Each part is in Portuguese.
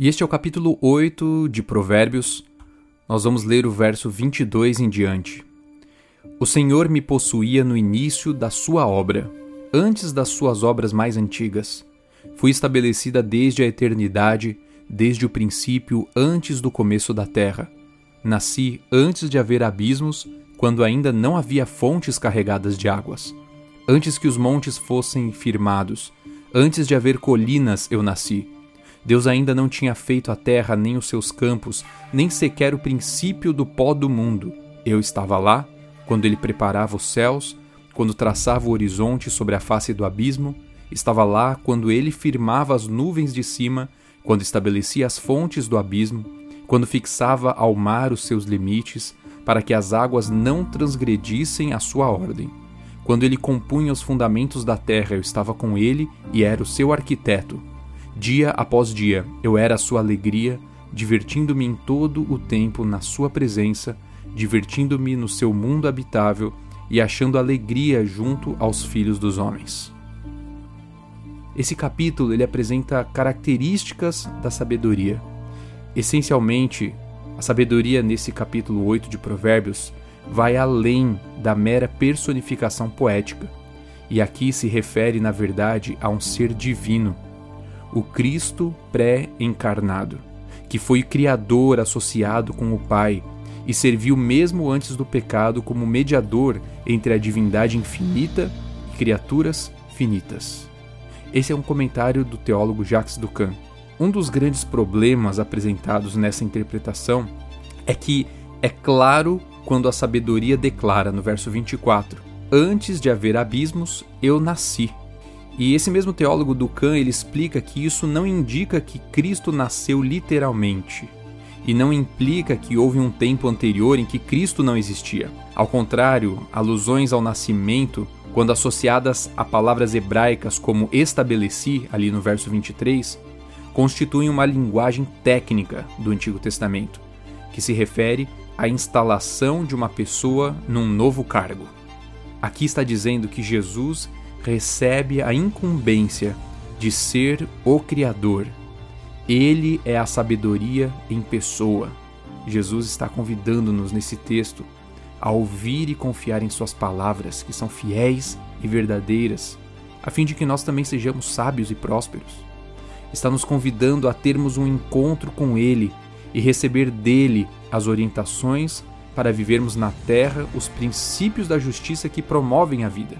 E este é o capítulo 8 de Provérbios. Nós vamos ler o verso 22 em diante. O Senhor me possuía no início da sua obra, antes das suas obras mais antigas. Fui estabelecida desde a eternidade, desde o princípio, antes do começo da terra. Nasci antes de haver abismos, quando ainda não havia fontes carregadas de águas. Antes que os montes fossem firmados, antes de haver colinas, eu nasci Deus ainda não tinha feito a terra nem os seus campos, nem sequer o princípio do pó do mundo. Eu estava lá quando ele preparava os céus, quando traçava o horizonte sobre a face do abismo, estava lá quando ele firmava as nuvens de cima, quando estabelecia as fontes do abismo, quando fixava ao mar os seus limites, para que as águas não transgredissem a sua ordem. Quando ele compunha os fundamentos da terra, eu estava com ele e era o seu arquiteto. Dia após dia eu era a sua alegria, divertindo-me em todo o tempo na sua presença, divertindo-me no seu mundo habitável e achando alegria junto aos filhos dos homens. Esse capítulo ele apresenta características da sabedoria. Essencialmente, a sabedoria nesse capítulo 8 de Provérbios vai além da mera personificação poética, e aqui se refere, na verdade, a um ser divino o Cristo pré-encarnado, que foi criador associado com o Pai e serviu mesmo antes do pecado como mediador entre a divindade infinita e criaturas finitas. Esse é um comentário do teólogo Jacques Ducan. Um dos grandes problemas apresentados nessa interpretação é que é claro quando a sabedoria declara no verso 24: Antes de haver abismos, eu nasci. E esse mesmo teólogo Ducan ele explica que isso não indica que Cristo nasceu literalmente e não implica que houve um tempo anterior em que Cristo não existia. Ao contrário, alusões ao nascimento, quando associadas a palavras hebraicas como estabeleci, ali no verso 23, constituem uma linguagem técnica do Antigo Testamento, que se refere à instalação de uma pessoa num novo cargo. Aqui está dizendo que Jesus recebe a incumbência de ser o Criador. Ele é a sabedoria em pessoa. Jesus está convidando-nos nesse texto a ouvir e confiar em Suas palavras, que são fiéis e verdadeiras, a fim de que nós também sejamos sábios e prósperos. Está nos convidando a termos um encontro com Ele e receber dele as orientações para vivermos na terra os princípios da justiça que promovem a vida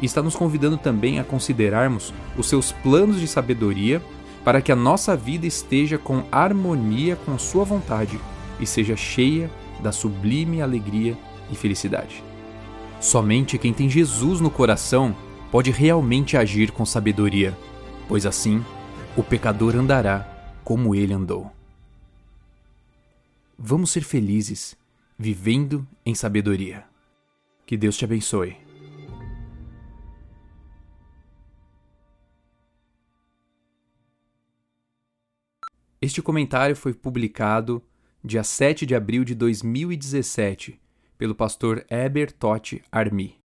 e está nos convidando também a considerarmos os seus planos de sabedoria para que a nossa vida esteja com harmonia com sua vontade e seja cheia da sublime alegria e felicidade. Somente quem tem Jesus no coração pode realmente agir com sabedoria, pois assim o pecador andará como ele andou. Vamos ser felizes, vivendo em sabedoria. Que Deus te abençoe. Este comentário foi publicado dia 7 de abril de 2017 pelo pastor Eber Totti Armi.